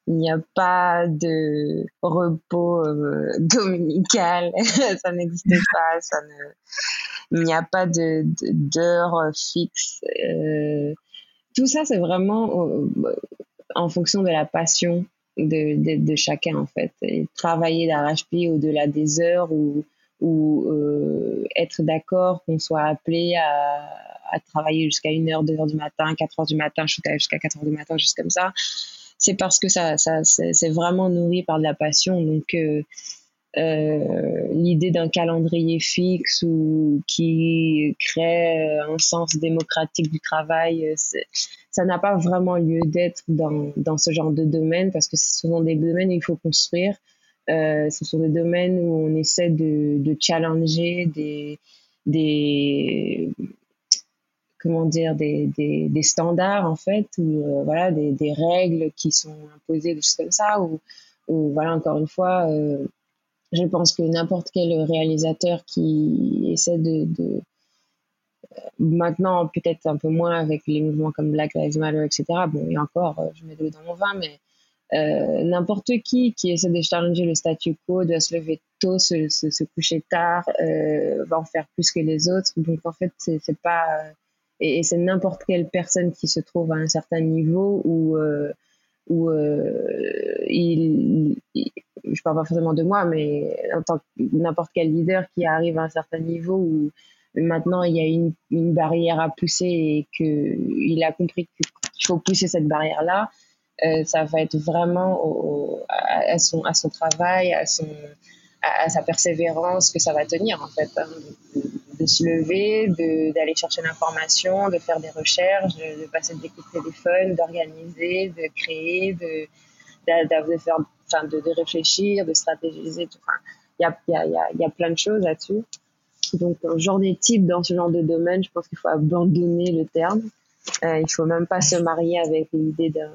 S4: il n'y a pas de repos euh, dominical, [laughs] ça n'existe [laughs] pas, ça ne, il n'y a pas de d'heure fixe. Euh, tout ça, c'est vraiment en fonction de la passion de, de, chacun, en fait. Et travailler d'arrache-pied au-delà des heures ou, ou euh, être d'accord qu'on soit appelé à, travailler jusqu'à 1h, 2h du matin, 4h du matin, jusqu'à 4h du matin, juste comme ça. C'est parce que ça, ça c'est vraiment nourri par de la passion. Donc, euh, euh, l'idée d'un calendrier fixe ou qui crée un sens démocratique du travail, ça n'a pas vraiment lieu d'être dans, dans ce genre de domaine parce que ce sont des domaines où il faut construire. Euh, ce sont des domaines où on essaie de, challenger des, des comment dire des, des, des standards en fait ou voilà des, des règles qui sont imposées des choses comme ça ou, ou voilà encore une fois euh, je pense que n'importe quel réalisateur qui essaie de, maintenant peut-être un peu moins avec les mouvements comme Black Lives Matter, etc. Bon, et encore, euh, je mets de l'eau dans mon vin, mais euh, n'importe qui qui essaie de challenger le statu quo, de se lever tôt, se, se, coucher tard, euh, va en faire plus que les autres. Donc en fait, c'est pas et, c'est n'importe quelle personne qui se trouve à un certain niveau où où il, il, je parle pas forcément de moi, mais en tant que n'importe quel leader qui arrive à un certain niveau où maintenant il y a une, une barrière à pousser et qu'il a compris qu'il faut pousser cette barrière-là, euh, ça va être vraiment à, son, travail, à, sa persévérance que ça va tenir en fait. Hein, de, se lever, d'aller chercher l'information, de faire des recherches, de, passer des coups de téléphone, d'organiser, de créer, de, enfin, réfléchir, de stratégiser. Enfin, il y a, y, a, y, a, plein de choses là-dessus. Donc, un genre de type dans ce genre de domaine, je pense qu'il faut abandonner le terme. Euh, il faut même pas se marier avec l'idée d'un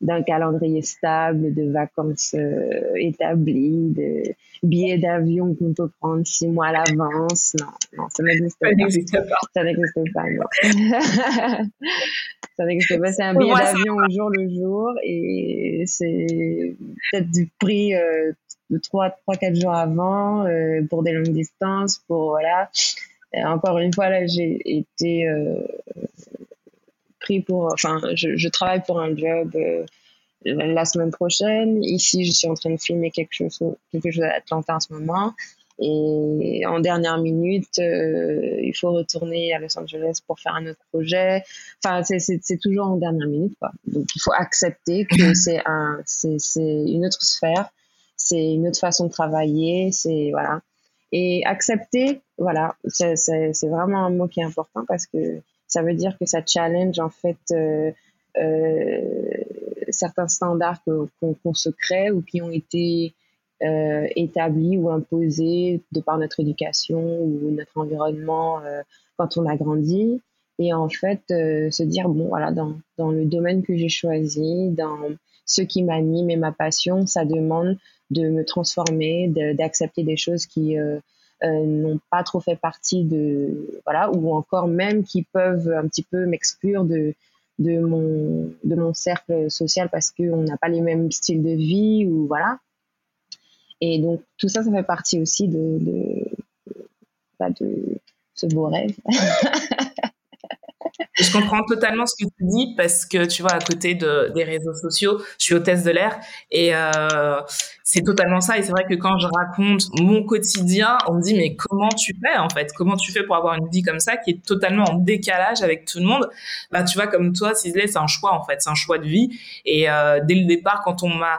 S4: d'un calendrier stable, de vacances euh, établies, de billets d'avion qu'on peut prendre six mois à l'avance. Non, non, ça n'existe pas. Ça n'existe pas, non. [laughs] ça n'existe pas. C'est un billet d'avion au jour le jour et c'est peut-être du prix euh, de trois, trois, quatre jours avant euh, pour des longues distances, pour voilà. encore une fois, là, j'ai été pour, enfin, je, travaille pour un job euh, la semaine prochaine. Ici, je suis en train de filmer quelque chose, quelque chose à Atlanta en ce moment. Et en dernière minute, euh, il faut retourner à Los Angeles pour faire un autre projet. Enfin, c'est toujours en dernière minute, quoi. Donc, il faut accepter que c'est un, c'est une autre sphère, c'est une autre façon de travailler, c'est voilà. Et accepter, voilà, c'est vraiment un mot qui est important parce que ça veut dire que ça challenge en fait euh, euh, certains standards qu'on se crée ou qui ont été euh, établis ou imposés de par notre éducation ou notre environnement quand on a grandi. Et en fait, se dire, bon, voilà, dans, dans le domaine que j'ai choisi, dans ce qui m'anime et ma passion, ça demande de me transformer, d'accepter des choses qui euh, n'ont pas trop fait partie de voilà ou encore même qui peuvent un petit peu m'exclure de de mon de mon cercle social parce qu'on n'a pas les mêmes styles de vie ou voilà. Et donc tout ça ça fait partie aussi de de, bah, de ce beau rêve [laughs]
S3: je comprends totalement ce que tu dis parce que tu vois, à côté de, des réseaux sociaux, je suis hôtesse de l'air et euh, c'est totalement ça. Et c'est vrai que quand je raconte mon quotidien, on me dit mais comment tu fais en fait? Comment tu fais pour avoir une vie comme ça qui est totalement en décalage avec tout le monde? Bah tu vois, comme toi, Cisley, c'est un choix en fait, c'est un choix de vie. Et euh, dès le départ, quand on m'a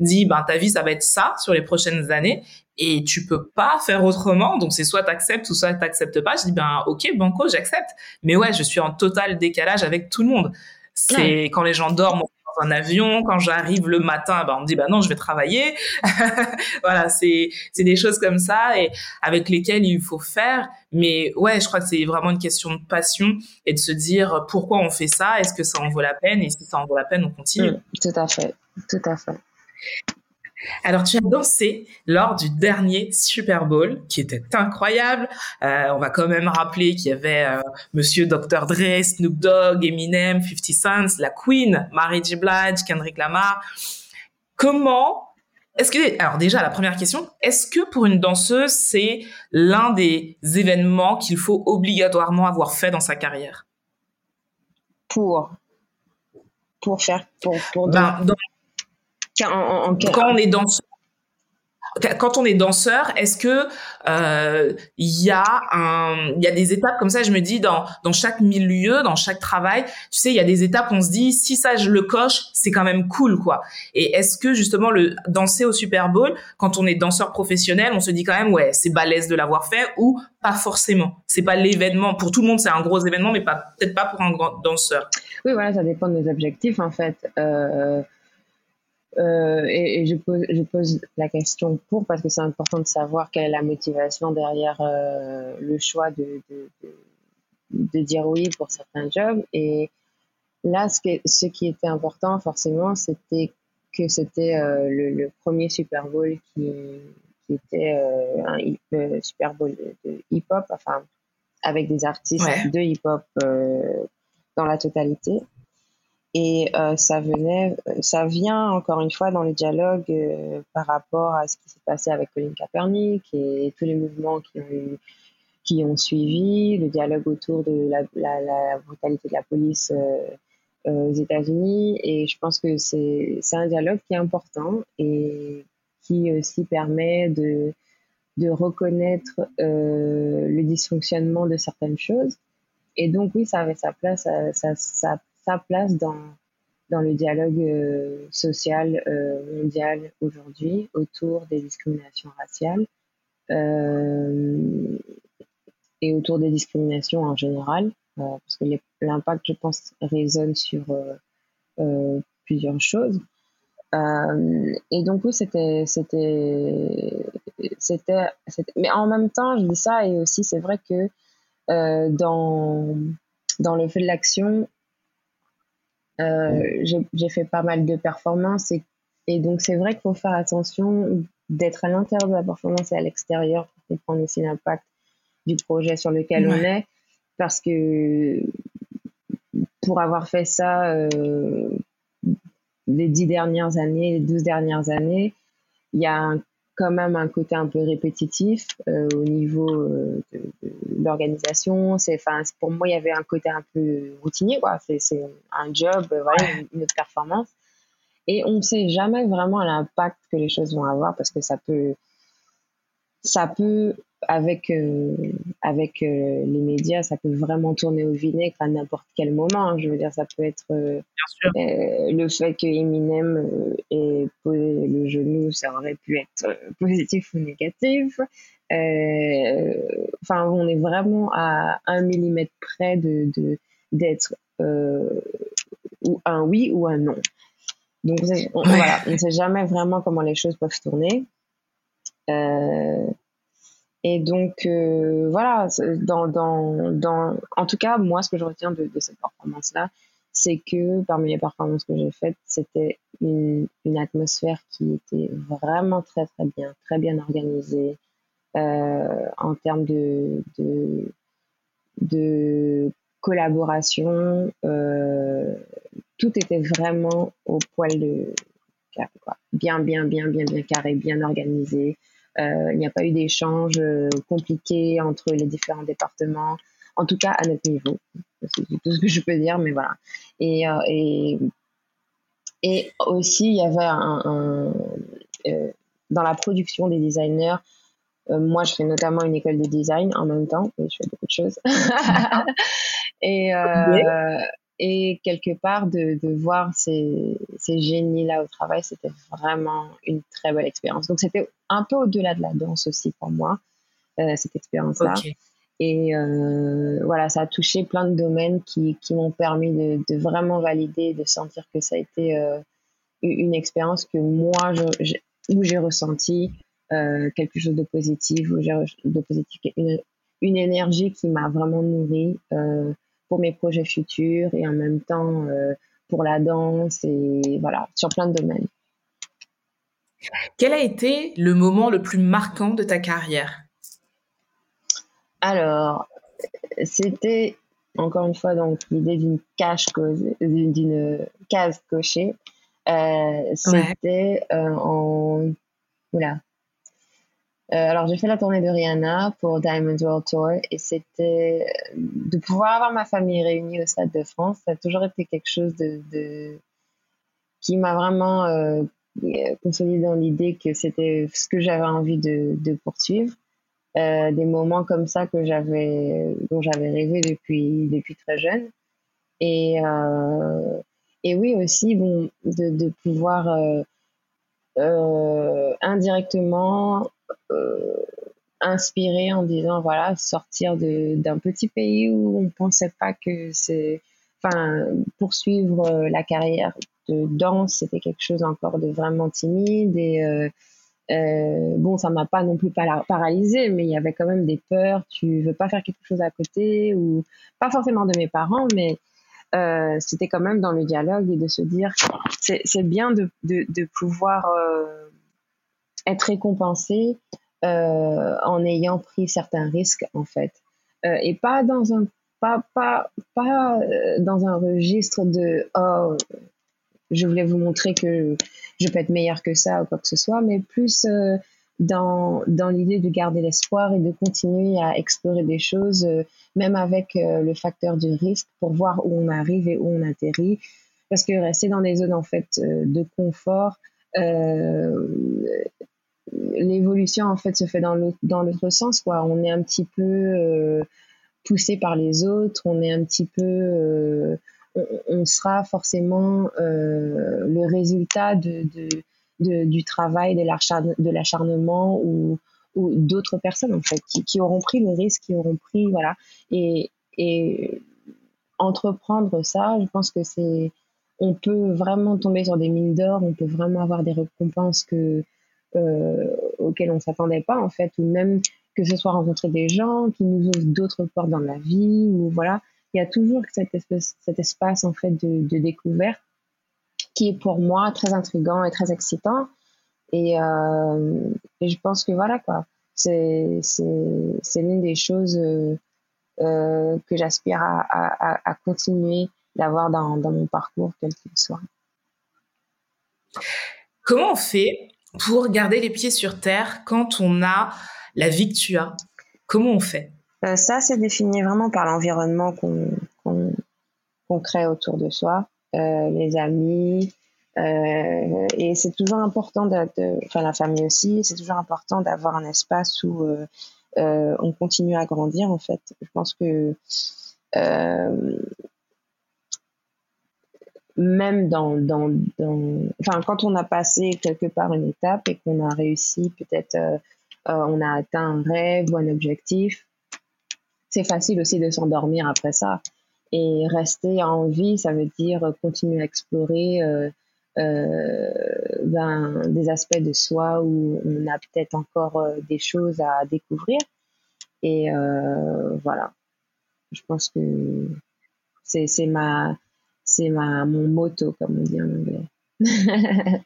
S3: dit, ben, ta vie, ça va être ça sur les prochaines années et tu peux pas faire autrement. Donc, c'est soit t'acceptes ou soit t'acceptes pas. Je dis, ben, ok, banco, j'accepte. Mais ouais, je suis en total décalage avec tout le monde. C'est quand les gens dorment dans un avion, quand j'arrive le matin, ben on me dit bah non, je vais travailler. [laughs] voilà, c'est c'est des choses comme ça et avec lesquelles il faut faire. Mais ouais, je crois que c'est vraiment une question de passion et de se dire pourquoi on fait ça, est-ce que ça en vaut la peine et si ça en vaut la peine, on continue. Mm,
S4: tout à fait, tout à fait.
S3: Alors, tu as dansé lors du dernier Super Bowl, qui était incroyable. Euh, on va quand même rappeler qu'il y avait euh, Monsieur Dr. Dre, Snoop Dogg, Eminem, 50 Cent, la Queen, Mary J. Blige, Kendrick Lamar. Comment est-ce que, alors déjà, la première question, est-ce que pour une danseuse, c'est l'un des événements qu'il faut obligatoirement avoir fait dans sa carrière?
S4: Pour pour faire pour, pour
S3: ben, quand on est danseur, quand on est danseur, est-ce que euh, il y a un, il y a des étapes comme ça? Je me dis dans dans chaque milieu, dans chaque travail, tu sais, il y a des étapes. On se dit si ça je le coche, c'est quand même cool, quoi. Et est-ce que justement le danser au Super Bowl, quand on est danseur professionnel, on se dit quand même ouais, c'est balèze de l'avoir fait ou pas forcément? C'est pas l'événement pour tout le monde, c'est un gros événement, mais pas peut-être pas pour un grand danseur.
S4: Oui, voilà, ça dépend de nos objectifs en fait. Euh euh, et, je, pose, je pose la question pour parce que c'est important de savoir quelle est la motivation derrière euh, le choix de, de, de, dire oui pour certains jobs. Et là, ce qui, ce qui était important forcément, c'était que c'était euh, le, premier Super Bowl qui, qui était un Super Bowl de, hip-hop, enfin avec des artistes de hip-hop dans la totalité. Et euh, ça venait, ça vient encore une fois dans le dialogue euh, par rapport à ce qui s'est passé avec Colin Kaepernick et tous les mouvements qui ont, suivi, le dialogue autour de la, brutalité de la police euh, aux États-Unis. Et je pense que c'est un dialogue qui est important et qui aussi permet de, reconnaître le dysfonctionnement de certaines choses. Et donc oui, ça avait sa place, sa place dans, dans le dialogue euh, social euh, mondial aujourd'hui autour des discriminations raciales euh, et autour des discriminations en général, parce que l'impact, je pense, résonne sur plusieurs choses. et donc oui, c'était, c'était, c'était, mais en même temps, je dis ça et aussi c'est vrai que dans dans le fait de l'action, euh, j'ai fait pas mal de performances et, et donc c'est vrai qu'il faut faire attention d'être à l'intérieur de la performance et à l'extérieur pour comprendre aussi l'impact du projet sur lequel on est. Parce que pour avoir fait ça euh, les dix dernières années, les douze dernières années, il y a un quand même un côté un peu répétitif euh, au niveau euh, de, l'organisation. C'est, enfin, pour moi, il y avait un côté un peu routinier, quoi. C'est, un job, euh, voilà, une, autre performance. Et on ne sait jamais vraiment l'impact que les choses vont avoir parce que ça peut, ça peut avec, euh, avec euh, les médias, ça peut vraiment tourner au vinaigre à n'importe quel moment. Hein. Je veux dire, ça peut être euh, le fait que Eminem ait posé le genou, ça aurait pu être [laughs] positif ou négatif. Enfin, on est vraiment à un millimètre près de d'être ou un oui ou un non. Donc voilà, on ne sait jamais vraiment comment les choses peuvent tourner. Euh, et donc, euh, voilà, dans, dans, dans, en tout cas, moi, ce que je retiens de, de cette performance-là, c'est que parmi les performances que j'ai faites, c'était une, une, atmosphère qui était vraiment très, très bien, très bien organisée euh, en termes de, de, de collaboration. Euh, tout était vraiment au poil de. Bien, bien, bien, bien, bien carré, bien organisé. Euh, il n'y a pas eu d'échanges euh, compliqués entre les différents départements, en tout cas à notre niveau. C'est tout ce que je peux dire, mais voilà. Et, euh, et, et aussi, il y avait un, dans la production des designers, moi, je fais notamment une école de design en même temps, et je fais beaucoup de choses. [laughs] et quelque part, de, de voir ces, ces génies-là au travail, c'était vraiment une très belle expérience. Donc, c'était un peu au-delà de la danse aussi pour moi, euh, cette expérience-là. Et euh, voilà, ça a touché plein de domaines qui, qui m'ont permis de, de, vraiment valider, de sentir que ça a été euh, une expérience que moi, je, où j'ai ressenti euh, quelque chose de positif, où j'ai de positif, une, une énergie qui m'a vraiment nourrie. Pour mes projets futurs et en même temps euh, pour la danse et voilà, sur plein de domaines.
S3: Quel a été le moment le plus marquant de ta carrière?
S4: Alors, c'était encore une fois donc l'idée d'une case d'une case cochée. Euh, c'était euh, en voilà, alors, j'ai fait la tournée de Rihanna pour Diamond World Tour et c'était euh, de pouvoir avoir ma famille réunie au Stade de France. Ça a toujours été quelque chose de, qui m'a vraiment euh, consolidé dans l'idée que c'était ce que j'avais envie de, poursuivre. des moments comme ça que j'avais, dont j'avais rêvé depuis, depuis très jeune. Et, et oui, aussi, bon, de, pouvoir indirectement euh, inspiré en disant voilà sortir d'un petit pays où on pensait pas que c'est enfin poursuivre euh, la carrière de danse c'était quelque chose encore de vraiment timide et euh, euh, bon ça m'a pas non plus paralysé mais il y avait quand même des peurs tu veux pas faire quelque chose à côté ou pas forcément de mes parents mais euh, c'était quand même dans le dialogue et de se dire c'est bien de, de, pouvoir euh, être récompensé euh, en ayant pris certains risques en fait euh, et pas dans un pas pas pas euh, dans un registre de oh je voulais vous montrer que je peux être meilleur que ça ou quoi que ce soit mais plus dans, dans l'idée de garder l'espoir et de continuer à explorer des choses, même avec le facteur du risque, pour voir où on arrive et où on atterrit. Parce que rester dans des zones en fait de confort, l'évolution en fait se fait dans l'autre dans l'autre sens quoi. On est un petit peu euh, poussé par les autres on est un petit peu euh, on, sera forcément euh, le résultat de, du travail de l'acharnement ou, d'autres personnes en fait qui, qui, auront pris le risque qui auront pris voilà. Et, entreprendre ça je pense que c'est on peut vraiment tomber sur des mines d'or on peut vraiment avoir des récompenses que auxquels on s'attendait pas en fait, ou même que ce soit rencontrer des gens qui nous ouvrent d'autres portes dans la vie, ou voilà, il y a toujours cette espèce, cet espace en fait de, découverte qui est pour moi très intrigant et très excitant. Et, euh, je pense que voilà quoi, c'est l'une des choses euh, euh, que j'aspire à, à, à, continuer d'avoir dans, dans mon parcours, quel qu'il soit.
S3: Comment on fait pour garder les pieds sur terre quand on a la vie que tu as Comment on fait?
S4: Euh, Ça, c'est défini vraiment par l'environnement qu'on crée autour de soi, euh, les amis. Euh, et c'est toujours important, enfin la famille aussi, c'est toujours important d'avoir un espace où on continue à grandir en fait. Je pense que même dans, dans, enfin, quand on a passé quelque part une étape et qu'on a réussi, peut-être euh, euh, on a atteint un rêve ou un objectif, c'est facile aussi de s'endormir après ça. Et rester en vie, ça veut dire continuer à explorer euh ben, des aspects de soi où on a peut-être encore des choses à découvrir. Et voilà, je pense que c'est ma c'est ma, mon motto, comme on dit en anglais. [laughs]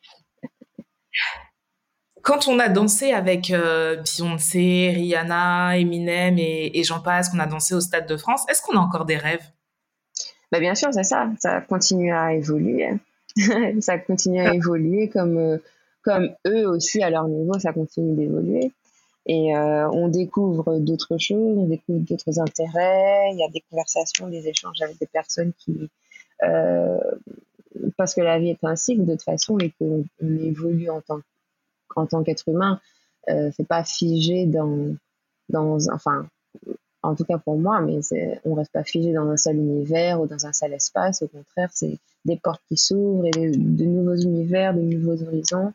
S3: Quand on a dansé avec euh, Beyoncé, Rihanna, Eminem et, et j'en passe, qu'on a dansé au Stade de France, est-ce qu'on a encore des rêves?
S4: Bah Bien sûr, c'est ça. Ça continue à évoluer. [laughs] ça continue à évoluer comme, euh, comme eux aussi, à leur niveau, ça continue d'évoluer. Et euh, on découvre d'autres choses, on découvre d'autres intérêts, il y a des conversations, des échanges avec des personnes qui, parce que la vie est un cycle de toute façon et qu'on évolue en tant, qu'être humain. Euh, c'est pas figé dans, dans, enfin, en tout cas pour moi, mais on reste pas figé dans un seul univers ou dans un seul espace. Au contraire, c'est des portes qui s'ouvrent et de, nouveaux univers, de nouveaux horizons.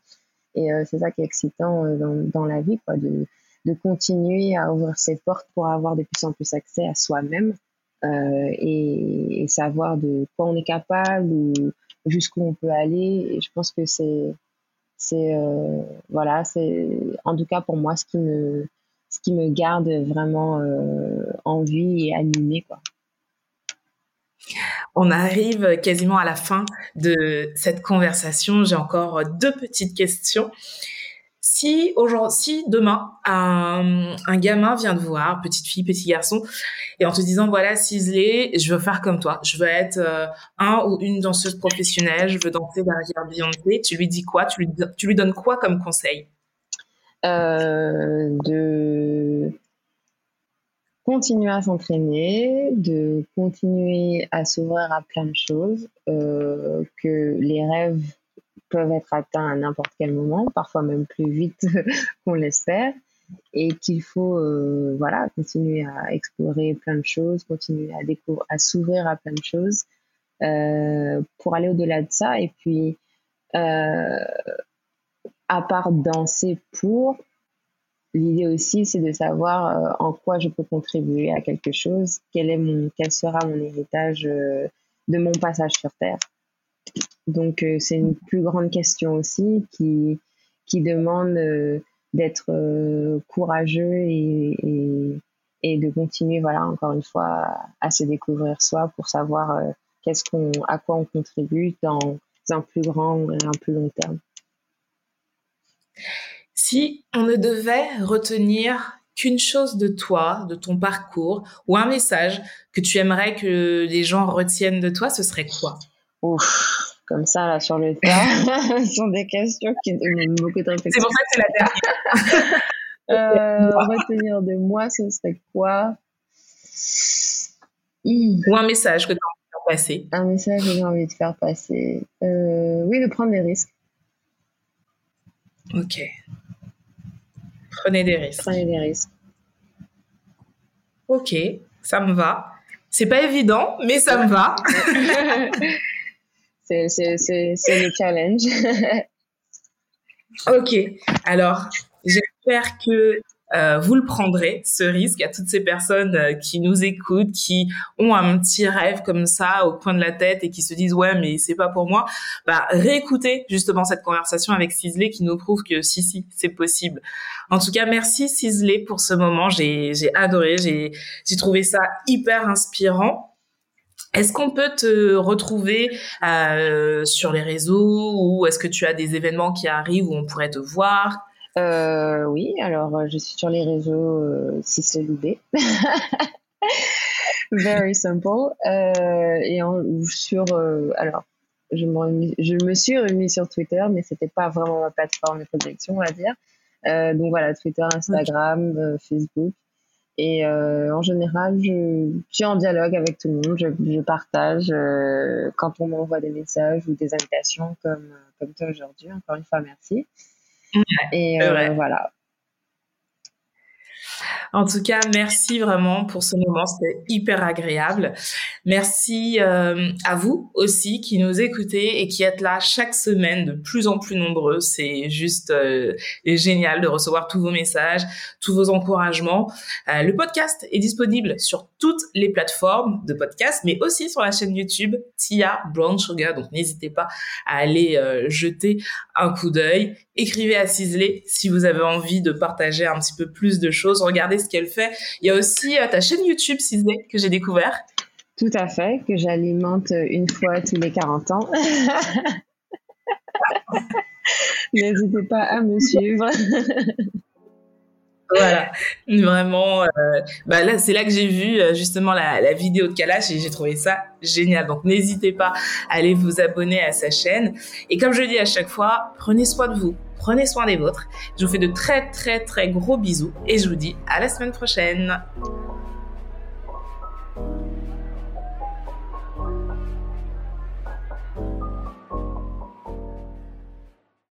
S4: Et euh, c'est ça qui est excitant euh, dans, la vie, quoi, de, de continuer à ouvrir ces portes pour avoir de plus en plus accès à soi-même euh, et, et, savoir de quoi on est capable ou jusqu'où on peut aller. Et je pense que c'est, c'est euh, voilà, c'est en tout cas pour moi ce qui me, ce qui me garde vraiment euh, en vie et animée, quoi.
S3: On arrive quasiment à la fin de cette conversation. J'ai encore deux petites questions. Si aujourd'hui, demain un, gamin vient te voir, petite fille, petit garçon, et en te disant voilà ciselé, je veux faire comme toi, je veux être euh, un ou une danseuse professionnelle, je veux danser derrière Beyoncé, tu lui dis quoi? Tu lui, tu lui donnes quoi comme conseil?
S4: Euh, De continuer à s'entraîner, de continuer à s'ouvrir à plein de choses, euh, que les rêves peuvent être atteints à n'importe quel moment, parfois même plus vite [laughs] qu'on l'espère, et qu'il faut euh, voilà continuer à explorer plein de choses, continuer à découvrir, à s'ouvrir à plein de choses euh, pour aller au-delà de ça. Et puis, euh, à part danser pour, l'idée aussi c'est de savoir en quoi je peux contribuer à quelque chose, quel est mon, quel sera mon héritage de mon passage sur terre. Donc euh, c'est une plus grande question aussi qui, qui demande euh, d'être euh, courageux et, et, de continuer, voilà, encore une fois, à, se découvrir soi pour savoir qu'est-ce à quoi on contribue dans un plus grand et un plus long terme.
S3: Si on ne devait retenir qu'une chose de toi, de ton parcours, ou un message que tu aimerais que les gens retiennent de toi, ce serait quoi?
S4: Ouf, comme ça, là, sur le tas, [laughs] [laughs] ce sont des questions qui demandent beaucoup de réflexion.
S3: C'est pour ça que c'est la dernière.
S4: euh, retenir de moi, ce serait quoi?
S3: Ou un message que tu as envie de faire passer.
S4: Un message que j'ai envie de faire passer. Euh, oui, de prendre des risques.
S3: Ok. Prenez des risques.
S4: Prenez des risques.
S3: Ok, ça me va. C'est pas évident, mais ça me va. [laughs]
S4: c'est le challenge. [laughs]
S3: ok, alors j'espère que euh, vous le prendrez, ce risque, à toutes ces personnes euh, qui nous écoutent, qui ont un petit rêve comme ça au coin de la tête et qui se disent ouais mais c'est pas pour moi. Bah réécoutez justement cette conversation avec Cisley qui nous prouve que si si c'est possible. En tout cas merci Cisley pour ce moment, j'ai adoré, j'ai trouvé ça hyper inspirant. Est-ce qu'on peut te retrouver euh, sur les réseaux ou est-ce que tu as des événements qui arrivent où on pourrait te voir?
S4: Euh, Oui, alors euh, je suis sur les réseaux euh, Loubé. [laughs] Very simple. Euh, et en, sur alors je me, je me suis remis sur Twitter, mais c'était pas vraiment ma plateforme de projection, on va dire. donc voilà, Twitter, Instagram, Facebook. Et euh, en général, je, suis en dialogue avec tout le monde. Je, partage euh, quand on m'envoie des messages ou des invitations comme, comme toi aujourd'hui. Encore une fois, merci. et euh, voilà.
S3: En tout cas, merci vraiment pour ce moment, c'était hyper agréable. Merci euh, à vous aussi qui nous écoutez et qui êtes là chaque semaine de plus en plus nombreux. C'est juste euh, génial de recevoir tous vos messages, tous vos encouragements. Euh, le podcast est disponible sur toutes les plateformes de podcast, mais aussi sur la chaîne YouTube Tia Brown Sugar. Donc n'hésitez pas à aller jeter un coup d'œil. Écrivez à Cisley si vous avez envie de partager un petit peu plus de choses. Regardez ce qu'elle fait. Il y a aussi euh, ta chaîne YouTube, Cisley, que j'ai découvert.
S4: Tout à fait, que j'alimente une fois tous les 40 ans. [laughs] N'hésitez pas à me suivre. [laughs]
S3: voilà, vraiment. Euh, bah là, c'est là que j'ai vu euh, justement la, la, vidéo de Kalash et j'ai trouvé ça génial. Donc n'hésitez pas à aller vous abonner à sa chaîne. Et comme je le dis à chaque fois, prenez soin de vous, prenez soin des vôtres. Je vous fais de très très très gros bisous et je vous dis à la semaine prochaine.